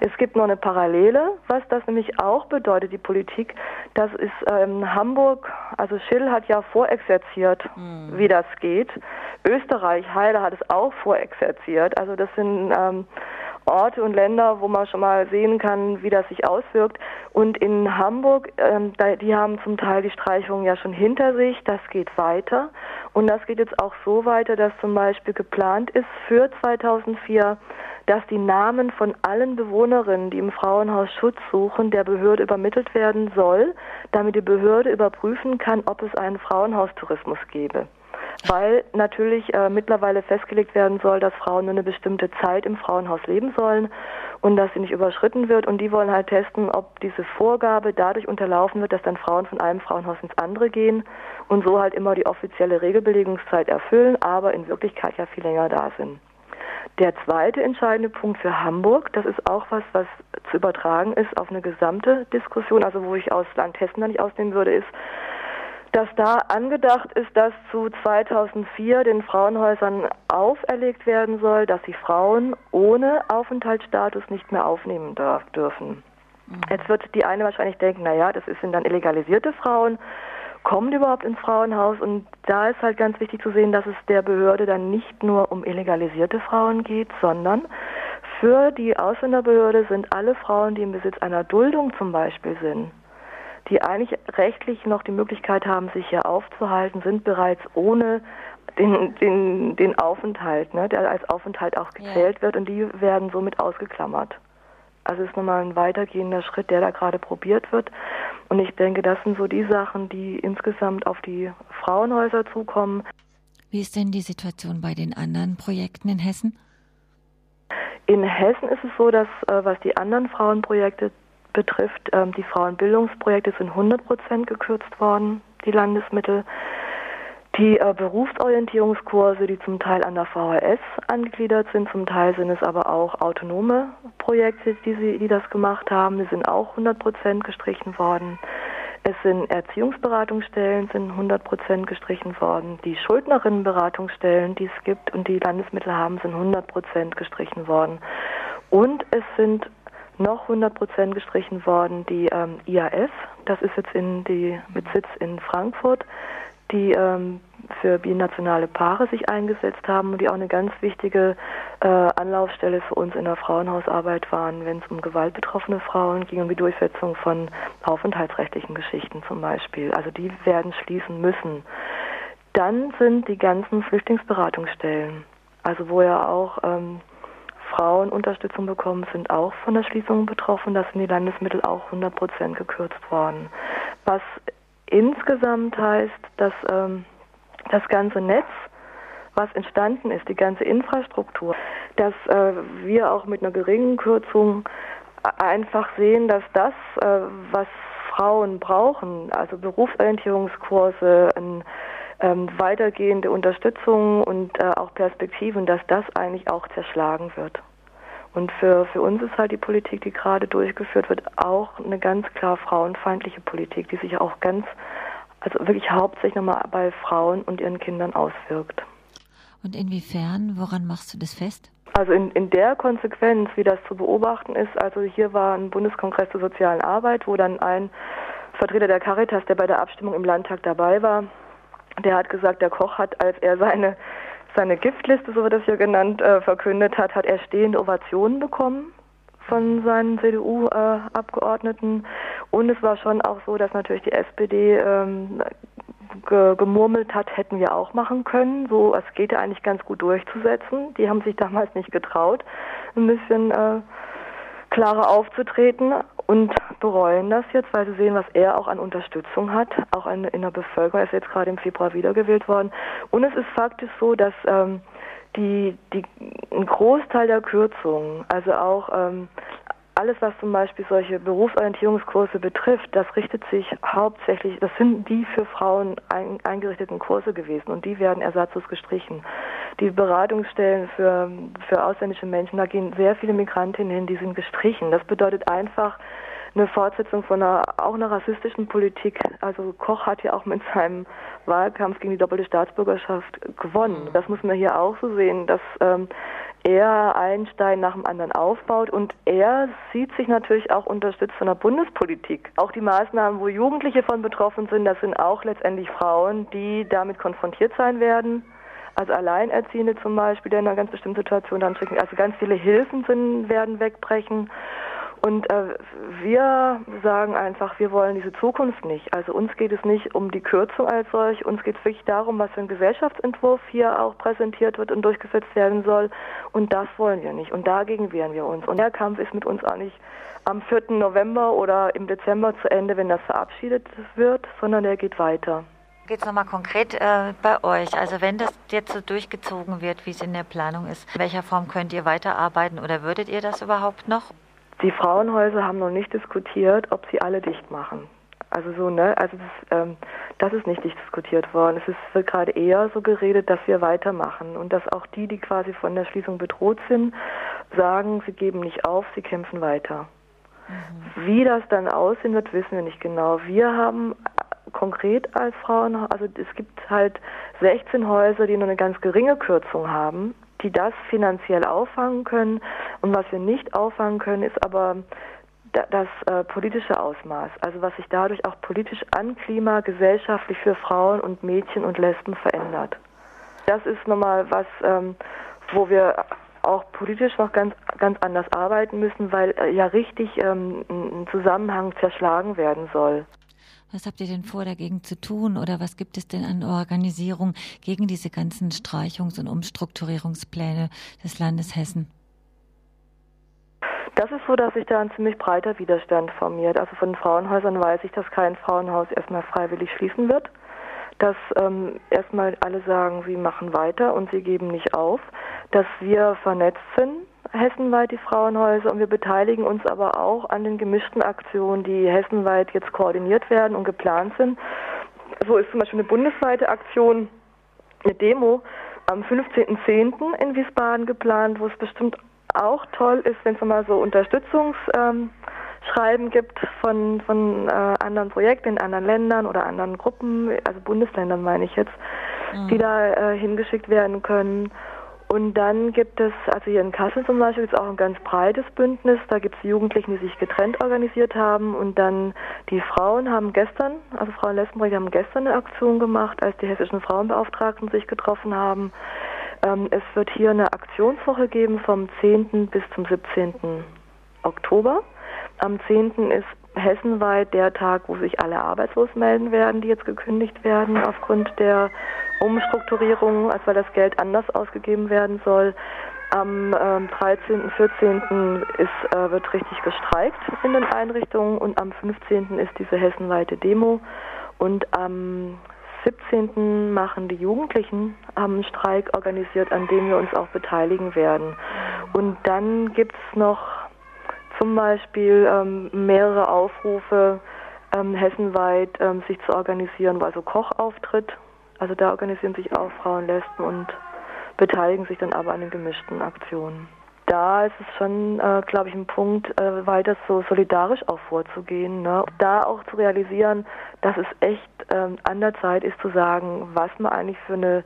Es gibt noch eine Parallele, was das nämlich auch bedeutet, die Politik. Das ist ähm, Hamburg, also Schill hat ja vorexerziert, mhm. wie das geht. Österreich, Heide hat es auch vorexerziert. Also das sind ähm, Orte und Länder, wo man schon mal sehen kann, wie das sich auswirkt. Und in Hamburg, ähm, die haben zum Teil die Streichung ja schon hinter sich. Das geht weiter. Und das geht jetzt auch so weiter, dass zum Beispiel geplant ist für 2004, dass die Namen von allen Bewohnerinnen, die im Frauenhaus Schutz suchen, der Behörde übermittelt werden soll, damit die Behörde überprüfen kann, ob es einen Frauenhaustourismus gäbe weil natürlich äh, mittlerweile festgelegt werden soll, dass Frauen nur eine bestimmte Zeit im Frauenhaus leben sollen und dass sie nicht überschritten wird. Und die wollen halt testen, ob diese Vorgabe dadurch unterlaufen wird, dass dann Frauen von einem Frauenhaus ins andere gehen und so halt immer die offizielle Regelbelegungszeit erfüllen, aber in Wirklichkeit ja viel länger da sind. Der zweite entscheidende Punkt für Hamburg, das ist auch was, was zu übertragen ist auf eine gesamte Diskussion, also wo ich aus Land Hessen da nicht ausnehmen würde, ist, dass da angedacht ist, dass zu 2004 den Frauenhäusern auferlegt werden soll, dass sie Frauen ohne Aufenthaltsstatus nicht mehr aufnehmen darf, dürfen. Mhm. Jetzt wird die eine wahrscheinlich denken, naja, das sind dann illegalisierte Frauen, kommen die überhaupt ins Frauenhaus? Und da ist halt ganz wichtig zu sehen, dass es der Behörde dann nicht nur um illegalisierte Frauen geht, sondern für die Ausländerbehörde sind alle Frauen, die im Besitz einer Duldung zum Beispiel sind, die eigentlich rechtlich noch die Möglichkeit haben, sich hier aufzuhalten, sind bereits ohne den, den, den Aufenthalt, ne, der als Aufenthalt auch gezählt ja. wird und die werden somit ausgeklammert. Also ist nochmal ein weitergehender Schritt, der da gerade probiert wird. Und ich denke, das sind so die Sachen, die insgesamt auf die Frauenhäuser zukommen. Wie ist denn die Situation bei den anderen Projekten in Hessen? In Hessen ist es so, dass äh, was die anderen Frauenprojekte betrifft, ähm, die Frauenbildungsprojekte sind 100 Prozent gekürzt worden, die Landesmittel. Die äh, Berufsorientierungskurse, die zum Teil an der VHS angegliedert sind, zum Teil sind es aber auch autonome Projekte, die, sie, die das gemacht haben, die sind auch 100 Prozent gestrichen worden. Es sind Erziehungsberatungsstellen, sind 100 Prozent gestrichen worden. Die Schuldnerinnenberatungsstellen, die es gibt und die Landesmittel haben, sind 100 Prozent gestrichen worden. Und es sind noch 100 Prozent gestrichen worden die ähm, IAF, das ist jetzt in die, mit Sitz in Frankfurt, die ähm, für binationale Paare sich eingesetzt haben und die auch eine ganz wichtige äh, Anlaufstelle für uns in der Frauenhausarbeit waren, wenn es um gewaltbetroffene Frauen ging, um die Durchsetzung von aufenthaltsrechtlichen Geschichten zum Beispiel. Also die werden schließen müssen. Dann sind die ganzen Flüchtlingsberatungsstellen, also wo ja auch ähm, Frauen Unterstützung bekommen, sind auch von der Schließung betroffen. Da sind die Landesmittel auch 100 Prozent gekürzt worden. Was insgesamt heißt, dass ähm, das ganze Netz, was entstanden ist, die ganze Infrastruktur, dass äh, wir auch mit einer geringen Kürzung einfach sehen, dass das, äh, was Frauen brauchen, also Berufsorientierungskurse, ein ähm, weitergehende Unterstützung und äh, auch Perspektiven, dass das eigentlich auch zerschlagen wird. Und für, für uns ist halt die Politik, die gerade durchgeführt wird, auch eine ganz klar frauenfeindliche Politik, die sich auch ganz, also wirklich hauptsächlich nochmal bei Frauen und ihren Kindern auswirkt. Und inwiefern, woran machst du das fest? Also in, in der Konsequenz, wie das zu beobachten ist, also hier war ein Bundeskongress zur sozialen Arbeit, wo dann ein Vertreter der Caritas, der bei der Abstimmung im Landtag dabei war, der hat gesagt, der Koch hat, als er seine, seine Giftliste, so wird das hier genannt, äh, verkündet hat, hat er stehende Ovationen bekommen von seinen CDU-Abgeordneten. Äh, Und es war schon auch so, dass natürlich die SPD ähm, ge gemurmelt hat, hätten wir auch machen können. So, es geht ja eigentlich ganz gut durchzusetzen. Die haben sich damals nicht getraut, ein bisschen äh, klarer aufzutreten und bereuen das jetzt, weil sie sehen, was er auch an Unterstützung hat, auch in, in der Bevölkerung. Er ist jetzt gerade im Februar wiedergewählt worden. Und es ist faktisch so, dass ähm, die, die, ein Großteil der Kürzungen, also auch ähm, alles, was zum Beispiel solche Berufsorientierungskurse betrifft, das richtet sich hauptsächlich, das sind die für Frauen ein, eingerichteten Kurse gewesen und die werden ersatzlos gestrichen. die Beratungsstellen für, für ausländische Menschen, da gehen sehr viele Migrantinnen hin, die sind gestrichen. Das bedeutet einfach, eine Fortsetzung von einer auch einer rassistischen Politik. Also Koch hat ja auch mit seinem Wahlkampf gegen die doppelte Staatsbürgerschaft gewonnen. Mhm. Das muss man hier auch so sehen, dass ähm, er einen Stein nach dem anderen aufbaut und er sieht sich natürlich auch unterstützt von der Bundespolitik. Auch die Maßnahmen, wo Jugendliche von betroffen sind, das sind auch letztendlich Frauen, die damit konfrontiert sein werden. Also Alleinerziehende zum Beispiel, die in einer ganz bestimmten Situation dann schicken. Also ganz viele Hilfen sind, werden wegbrechen. Und äh, wir sagen einfach, wir wollen diese Zukunft nicht. Also uns geht es nicht um die Kürzung als solch, uns geht es wirklich darum, was für ein Gesellschaftsentwurf hier auch präsentiert wird und durchgesetzt werden soll. Und das wollen wir nicht. Und dagegen wehren wir uns. Und der Kampf ist mit uns auch nicht am 4. November oder im Dezember zu Ende, wenn das verabschiedet wird, sondern der geht weiter. Geht es nochmal konkret äh, bei euch? Also wenn das jetzt so durchgezogen wird, wie es in der Planung ist, in welcher Form könnt ihr weiterarbeiten oder würdet ihr das überhaupt noch? Die Frauenhäuser haben noch nicht diskutiert, ob sie alle dicht machen. Also so, ne? Also das, ähm, das ist nicht diskutiert worden. Es ist, wird gerade eher so geredet, dass wir weitermachen und dass auch die, die quasi von der Schließung bedroht sind, sagen, sie geben nicht auf, sie kämpfen weiter. Mhm. Wie das dann aussehen wird, wissen wir nicht genau. Wir haben konkret als Frauen, also es gibt halt 16 Häuser, die nur eine ganz geringe Kürzung haben die das finanziell auffangen können. Und was wir nicht auffangen können, ist aber das äh, politische Ausmaß, also was sich dadurch auch politisch an Klima gesellschaftlich für Frauen und Mädchen und Lesben verändert. Das ist nochmal was, ähm, wo wir auch politisch noch ganz, ganz anders arbeiten müssen, weil äh, ja richtig ähm, ein Zusammenhang zerschlagen werden soll. Was habt ihr denn vor, dagegen zu tun? Oder was gibt es denn an Organisierung gegen diese ganzen Streichungs- und Umstrukturierungspläne des Landes Hessen? Das ist so, dass sich da ein ziemlich breiter Widerstand formiert. Also von Frauenhäusern weiß ich, dass kein Frauenhaus erstmal freiwillig schließen wird. Dass ähm, erstmal alle sagen, sie machen weiter und sie geben nicht auf. Dass wir vernetzt sind hessenweit die Frauenhäuser und wir beteiligen uns aber auch an den gemischten Aktionen, die hessenweit jetzt koordiniert werden und geplant sind. So ist zum Beispiel eine bundesweite Aktion, eine Demo am 15.10. in Wiesbaden geplant, wo es bestimmt auch toll ist, wenn es mal so Unterstützungsschreiben gibt von, von äh, anderen Projekten in anderen Ländern oder anderen Gruppen, also Bundesländern meine ich jetzt, mhm. die da äh, hingeschickt werden können. Und dann gibt es, also hier in Kassel zum Beispiel, ist auch ein ganz breites Bündnis. Da gibt es Jugendliche, die sich getrennt organisiert haben. Und dann die Frauen haben gestern, also Frauen Lesbenrecht haben gestern eine Aktion gemacht, als die hessischen Frauenbeauftragten sich getroffen haben. Ähm, es wird hier eine Aktionswoche geben vom 10. bis zum 17. Oktober. Am 10. ist hessenweit der Tag, wo sich alle arbeitslos melden werden, die jetzt gekündigt werden aufgrund der Umstrukturierung, als weil das Geld anders ausgegeben werden soll. Am ähm, 13., 14. Ist, äh, wird richtig gestreikt in den Einrichtungen und am 15. ist diese hessenweite Demo und am 17. machen die Jugendlichen einen Streik organisiert, an dem wir uns auch beteiligen werden. Und dann gibt es noch zum Beispiel ähm, mehrere Aufrufe ähm, hessenweit ähm, sich zu organisieren, wo also Koch auftritt also da organisieren sich auch Frauen, Lesben und beteiligen sich dann aber an den gemischten Aktionen. Da ist es schon, äh, glaube ich, ein Punkt, äh, weiter so solidarisch auch vorzugehen. Ne? Da auch zu realisieren, dass es echt ähm, an der Zeit ist zu sagen, was man eigentlich für eine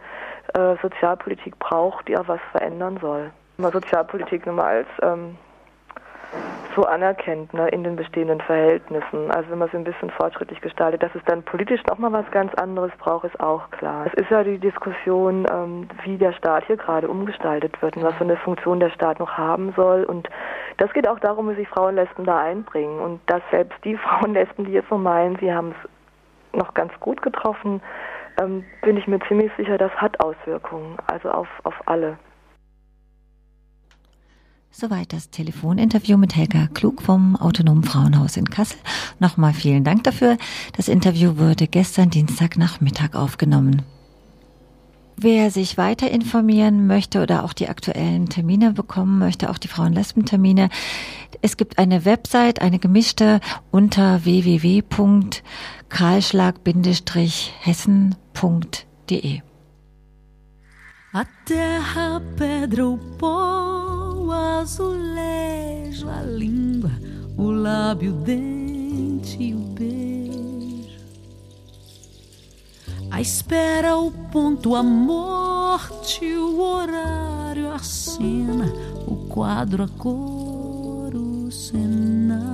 äh, Sozialpolitik braucht, die auch was verändern soll. Mal Sozialpolitik nur mal als ähm, so anerkennt ne, in den bestehenden Verhältnissen. Also wenn man sie ein bisschen fortschrittlich gestaltet, dass es dann politisch nochmal was ganz anderes braucht, ist auch klar. Es ist ja die Diskussion, ähm, wie der Staat hier gerade umgestaltet wird und was für eine Funktion der Staat noch haben soll. Und das geht auch darum, wie sich Frauenlesben da einbringen. Und dass selbst die Frauenlesben, die jetzt so meinen, sie haben es noch ganz gut getroffen, ähm, bin ich mir ziemlich sicher, das hat Auswirkungen, also auf, auf alle. Soweit das Telefoninterview mit Helga Klug vom Autonomen Frauenhaus in Kassel. Nochmal vielen Dank dafür. Das Interview wurde gestern Dienstagnachmittag aufgenommen. Wer sich weiter informieren möchte oder auch die aktuellen Termine bekommen möchte, auch die Frauen-Lesben-Termine, es gibt eine Website, eine gemischte unter www.karlschlag-hessen.de. O azulejo, a língua, o lábio, o dente e o beijo. A espera, o ponto, a morte, o horário, a cena, o quadro, a cor, o cenário.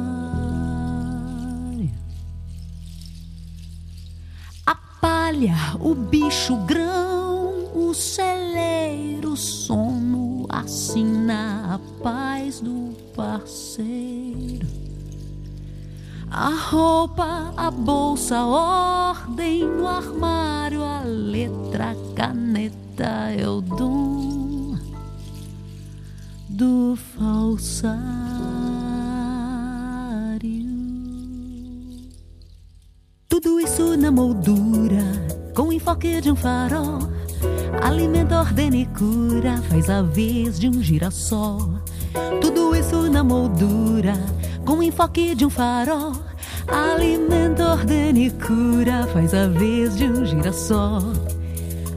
A palha, o bicho, o grão, o celeiro, o sono, assina a paz do parceiro. A roupa, a bolsa, a ordem no armário, a letra, a caneta é o dom do falsário. Tudo isso na moldura, com enfoque de um farol. Alimenta, ordena e cura, faz a vez de um girassol. Tudo isso na moldura, com enfoque de um farol. Alimenta, ordena e cura, faz a vez de um girassol.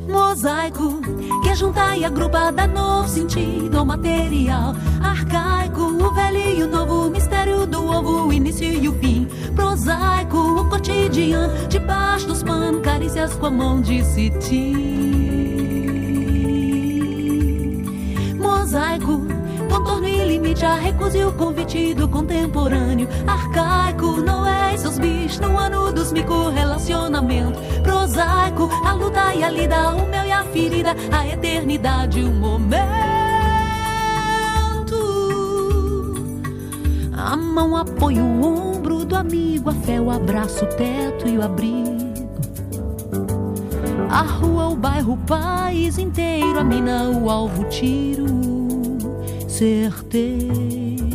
Mosaico que junta e agrupa, dá novo sentido ao material. Arcaico, o velho e o novo, mistério do ovo, o início e o fim. Prosaico, o cotidiano, debaixo dos panos, carícias com a mão de cetim. Mosaico, contorno e limite, a recusa e o convite do contemporâneo. Arcaico, Noé e seus bichos, no ano dos mico relacionamento. Prosaico, a luta e a lida, o mel e a ferida, a eternidade, o momento. A mão apoia o ombro do amigo, a fé, o abraço, o teto e o abrigo. A rua, o bairro, o país inteiro, a mina, o alvo, tiro, certeiro.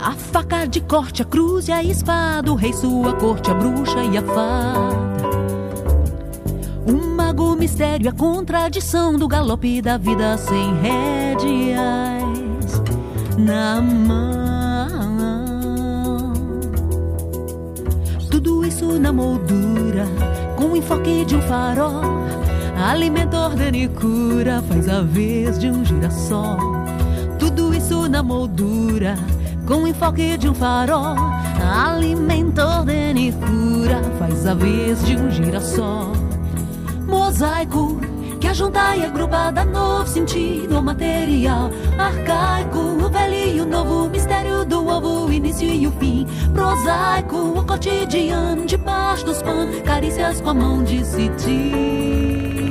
A faca de corte, a cruz e a espada, o rei, sua corte, a bruxa e a fada. O mago, o mistério, a contradição do galope da vida sem rédeas na mão. Tudo isso na moldura, com o enfoque de um farol. Alimenta, ordena cura, faz a vez de um girassol. Tudo isso na moldura, com o enfoque de um farol. Alimenta, ordena cura, faz a vez de um girassol. Mosaico que ajunta e agrupa, dá novo sentido ao material. Arcaico, o velho e o novo, mistério do ovo, início e o fim. Prosaico, o cotidiano, debaixo dos panos, carícias com a mão de cetim.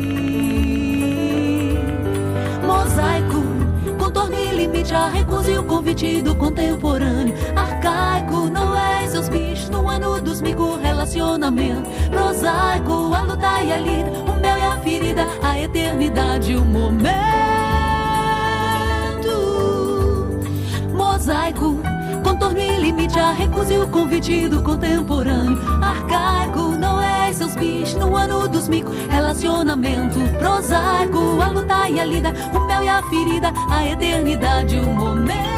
Recusa e o convite do contemporâneo. Arcaico, Noé e seus bichos, no ano dos mico relacionamento. Prosaico, a luta e a lida, o mel e a ferida, a eternidade, o momento. Mosaico, contorno e limite, a recusa e o convite do contemporâneo. Arcaico, Noé e bichos, no ano dos mico relacionamento. Prosaico, a luta e a lida, o mel e a ferida, a eternidade, o momento.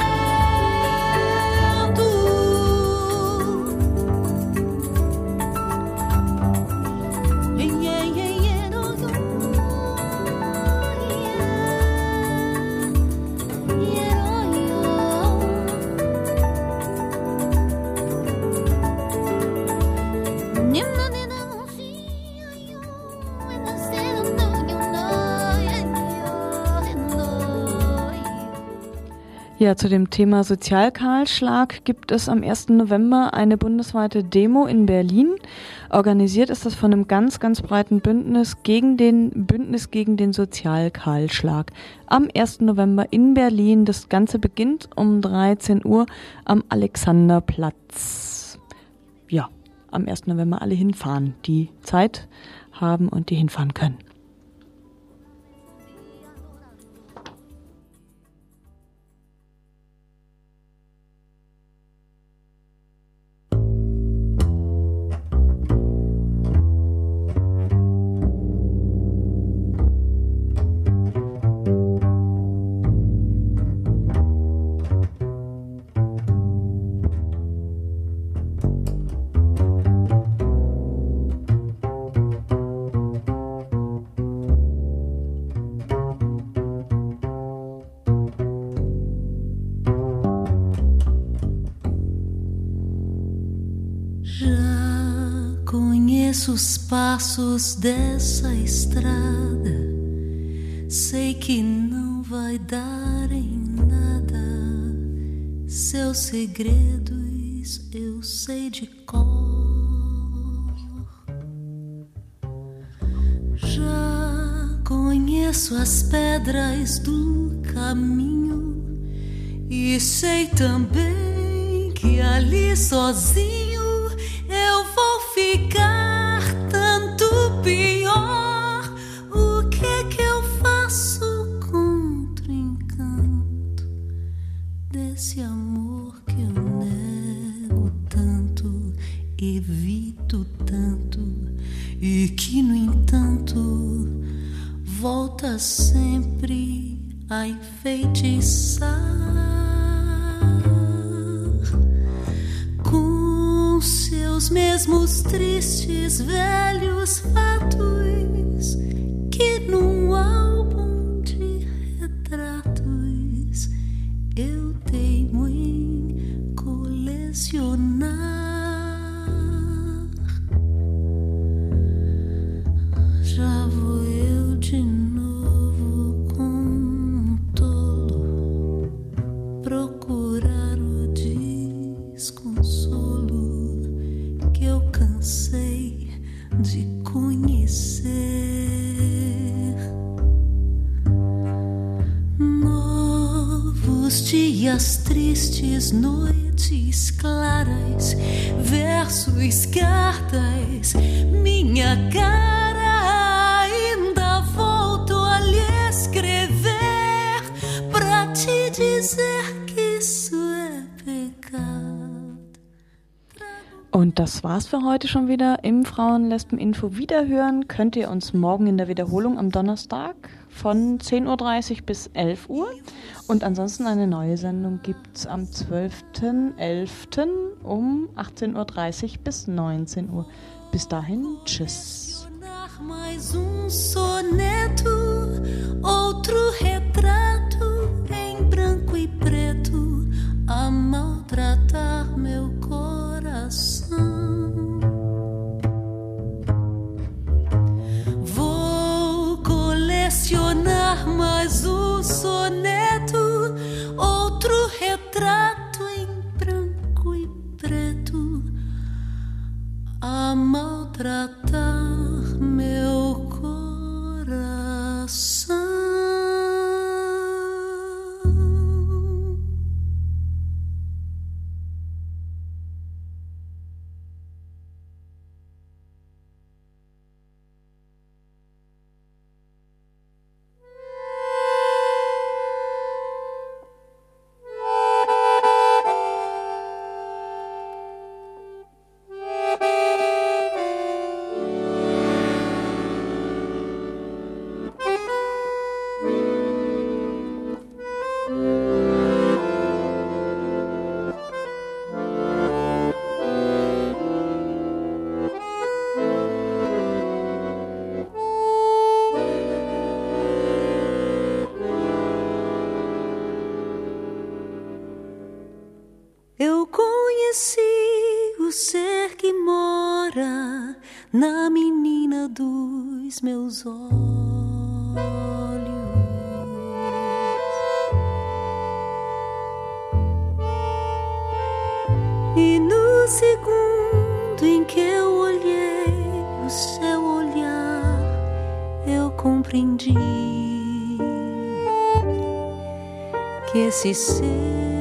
Ja, zu dem Thema Sozialkahlschlag gibt es am 1. November eine bundesweite Demo in Berlin. Organisiert ist das von einem ganz, ganz breiten Bündnis gegen den Bündnis gegen den Sozialkahlschlag. Am 1. November in Berlin. Das Ganze beginnt um 13 Uhr am Alexanderplatz. Ja, am 1. November alle hinfahren, die Zeit haben und die hinfahren können. Os passos dessa estrada, sei que não vai dar em nada. Seus segredos eu sei de cor. Já conheço as pedras do caminho e sei também que ali sozinho eu vou ficar O que é que eu faço contra o encanto desse amor que eu nego tanto, evito tanto e que, no entanto, volta sempre a enfeitiçar? os mesmos tristes velhos das war's für heute schon wieder im Frauenlesben-Info. Wiederhören könnt ihr uns morgen in der Wiederholung am Donnerstag von 10.30 Uhr bis 11 Uhr. Und ansonsten eine neue Sendung gibt's am 12.11. um 18.30 Uhr bis 19 Uhr. Bis dahin, tschüss. Compreendi que esse ser